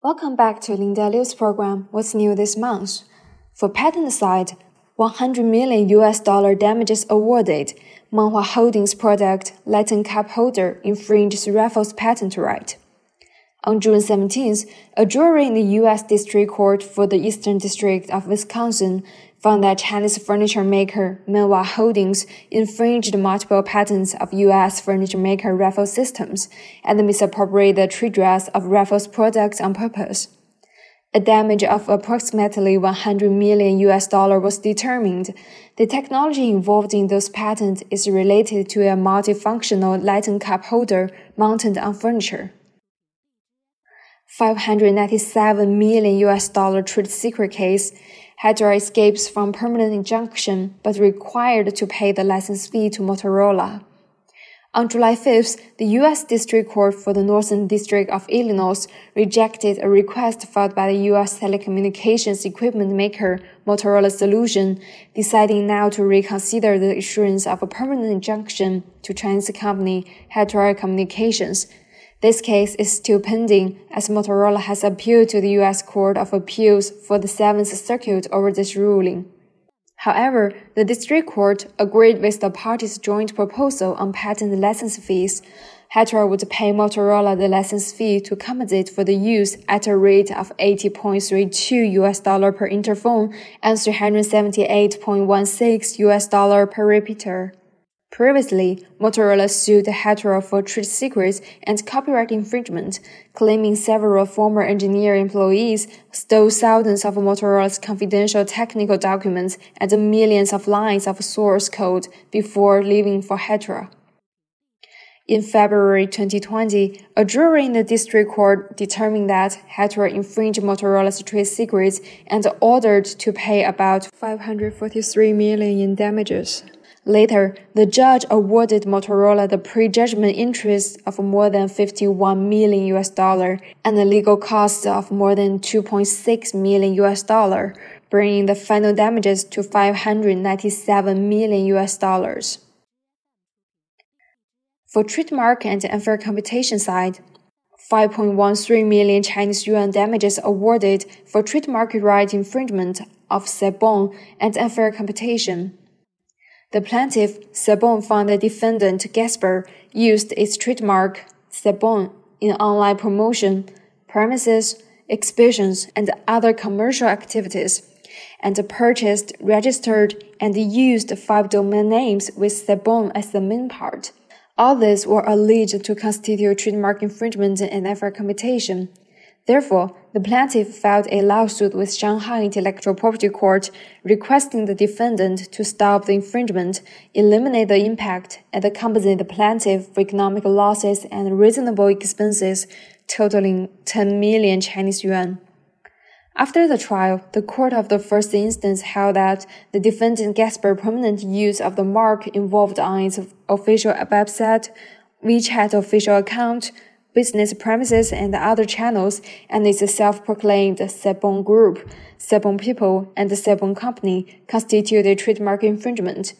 Welcome back to Linda Liu's program. What's new this month? For patent side, 100 million US dollar damages awarded. Man Wah Holdings product Lighted Cup Holder infringes Raffel's patent right. On June 17th, a jury in the U.S. District Court for the Eastern District of Wisconsin found that Chinese furniture maker Man Wah Holdings infringed multiple patents of U.S. furniture maker Raffel Systems and misappropriated the trade dress of Raffel's products on purpose. A damage of approximately 100 million US dollar was determined. The technology involved in those patents is related to a multifunctional lighted cup holder mounted on furniture. 597 million US dollar trade secret case, Hytera escapes from permanent injunction but required to pay the license fee to Motorola. On July 5th, the U.S. District Court for the Northern District of Illinois rejected a request filed by the U.S. telecommunications equipment maker Motorola Solution, deciding now to reconsider the issuance of a permanent injunction to Chinese company Hytera Communications this case is still pending as Motorola has appealed to the U.S. Court of Appeals for the Seventh Circuit over this ruling. However, the district court agreed with the parties' joint proposal on patent license fees. Hytera would pay Motorola the license fee to compensate for the use at a rate of 80.32 US dollar per interphone and 378.16 US dollar per repeater. Previously, Motorola sued Hytera for trade secrets and copyright infringement, claiming several former engineer employees stole thousands of Motorola's confidential technical documents and millions of lines of source code before leaving for Hytera. In February 2020, a jury in the district court determined that Hytera infringed Motorola's trade secrets and ordered to pay about 543 million in damages. Later, the judge awarded Motorola the prejudgment interest of more than 51 million US dollar and the legal costs of more than 2.6 million US dollar, bringing the final damages to 597 million US dollars. For trademark and unfair competition side, 5.13 million Chinese yuan damages awarded for trademark right infringement of Sebon and unfair competition. The plaintiff, Sebon, found the defendant, Gasper, used its trademark, Sebon, in online promotion, premises, exhibitions, and other commercial activities, and purchased, registered, and used five domain names with Sebon as the main part. All these were alleged to constitute trademark infringement and unfair competition. Therefore, the plaintiff filed a lawsuit with Shanghai Intellectual Property Court requesting the defendant to stop the infringement, eliminate the impact, and compensate the plaintiff for economic losses and reasonable expenses totaling 10 million Chinese yuan. After the trial, the court of the first instance held that the defendant Gasper permanent use of the mark involved on its official website, WeChat official account, business premises and other channels, and its self-proclaimed Sebon Group, Sebon People, and Sebon Company constituted a trademark infringement.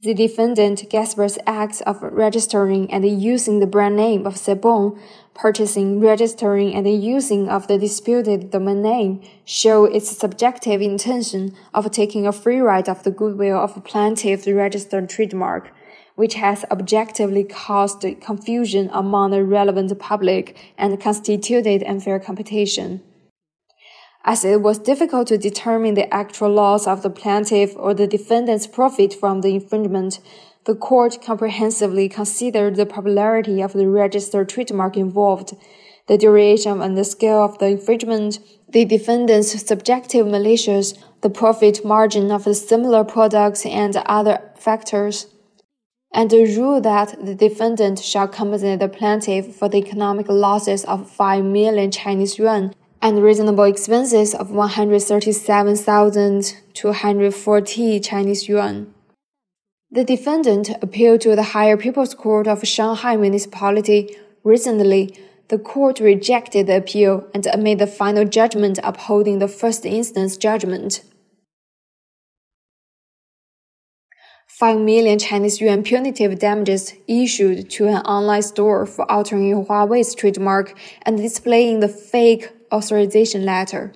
The defendant Gasper's acts of registering and using the brand name of Sebon, purchasing, registering, and using of the disputed domain name show its subjective intention of taking a free ride of the goodwill of a plaintiff's registered trademark which has objectively caused confusion among the relevant public and constituted unfair competition. As it was difficult to determine the actual loss of the plaintiff or the defendant's profit from the infringement, the court comprehensively considered the popularity of the registered trademark involved, the duration and the scale of the infringement, the defendant's subjective malicious, the profit margin of the similar products, and other factors and rule that the defendant shall compensate the plaintiff for the economic losses of 5 million Chinese yuan and reasonable expenses of 137,240 Chinese yuan. The defendant appealed to the Higher People's Court of Shanghai Municipality. Recently, the court rejected the appeal and made the final judgment upholding the first instance judgment. 5 million Chinese yuan punitive damages issued to an online store for altering Huawei's trademark and displaying the fake authorization letter.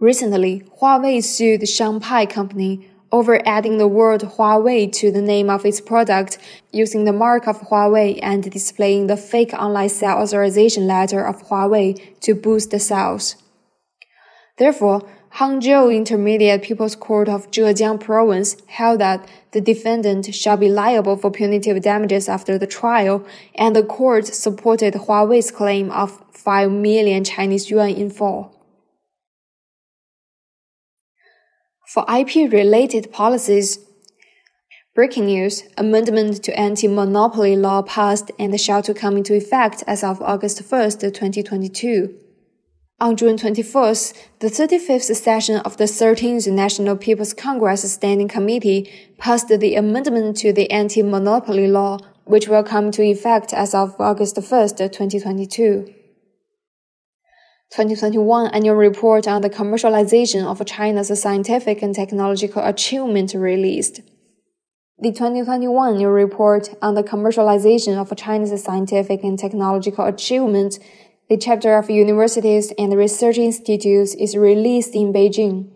Recently, Huawei sued the Shanghai Company over adding the word Huawei to the name of its product using the mark of Huawei and displaying the fake online sale authorization letter of Huawei to boost the sales. Therefore, Hangzhou Intermediate People's Court of Zhejiang Province held that the defendant shall be liable for punitive damages after the trial, and the court supported Huawei's claim of 5 million Chinese yuan in full. For IP related policies, Breaking news Amendment to Anti Monopoly Law passed and shall to come into effect as of August 1st, 2022. On June 24th, the 35th session of the 13th National People's Congress Standing Committee passed the amendment to the anti-monopoly law, which will come into effect as of August 1st, 2022. 2021 Annual Report on the Commercialization of China's Scientific and Technological Achievement released. The 2021 Annual Report on the Commercialization of China's Scientific and Technological Achievement the chapter of universities and research institutes is released in Beijing.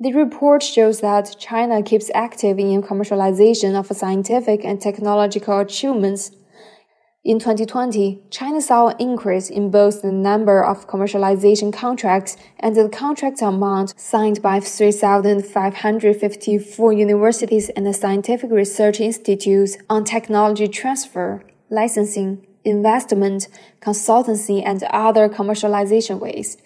The report shows that China keeps active in commercialization of scientific and technological achievements. In 2020, China saw an increase in both the number of commercialization contracts and the contract amount signed by 3,554 universities and scientific research institutes on technology transfer, licensing, investment, consultancy, and other commercialization ways.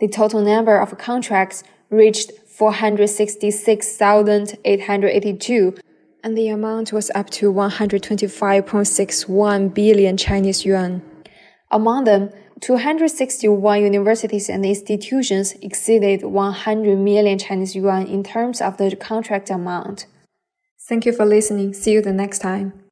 The total number of contracts reached 466,882, and the amount was up to 125.61 billion Chinese yuan. Among them, 261 universities and institutions exceeded 100 million Chinese yuan in terms of the contract amount. Thank you for listening. See you the next time.